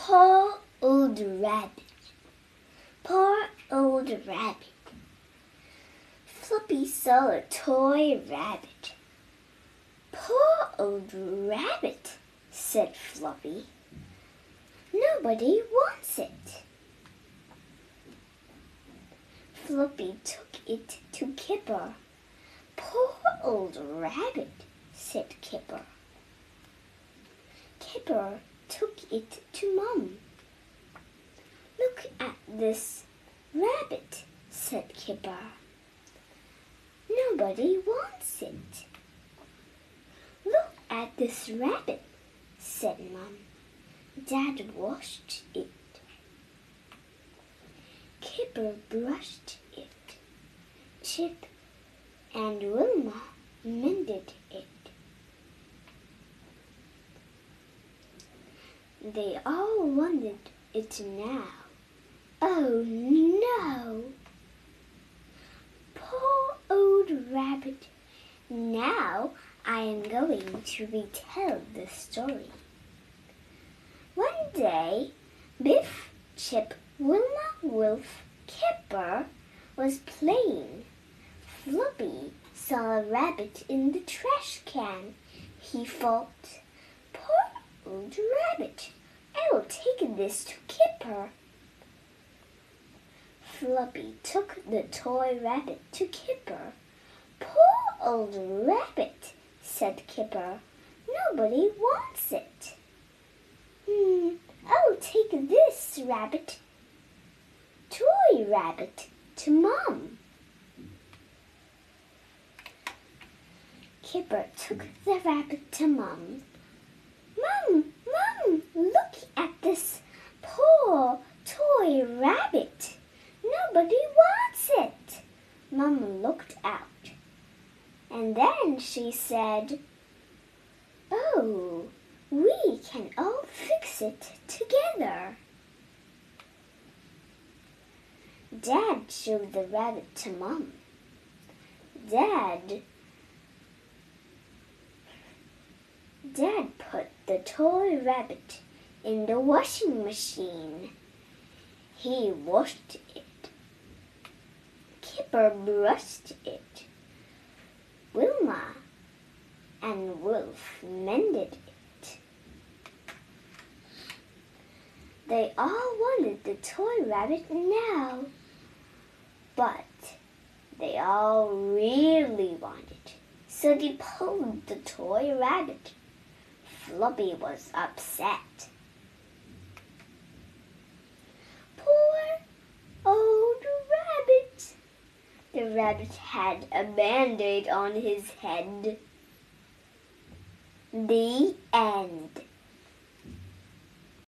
Poor old rabbit. Poor old rabbit. Floppy saw a toy rabbit. Poor old rabbit, said Floppy. Nobody wants it. Floppy took it to Kipper. Poor old rabbit, said Kipper. Kipper took it to Mum. Look at this rabbit, said Kipper. Nobody wants it. Look at this rabbit, said Mum. Dad washed it. Kipper brushed it. Chip and Wilma mended it. They all wanted it now. Oh no! Poor old rabbit. Now I am going to retell the story. One day, Biff, Chip, Wilma, Wilf, Kipper was playing. Floppy saw a rabbit in the trash can. He thought, Poor old rabbit. I will take this to Kipper. Fluffy took the toy rabbit to Kipper. Poor old rabbit, said Kipper. Nobody wants it. Hmm, I'll take this rabbit, toy rabbit, to Mom. Kipper took the rabbit to Mom. Mom, Look at this poor toy rabbit. Nobody wants it. Mom looked out. And then she said, Oh, we can all fix it together. Dad showed the rabbit to Mom. Dad Dad put the toy rabbit in the washing machine. He washed it. Kipper brushed it. Wilma and Wilf mended it. They all wanted the toy rabbit now, but they all really wanted, so they pulled the toy rabbit. Floppy was upset. Poor old rabbit. The rabbit had a band-aid on his head. The end.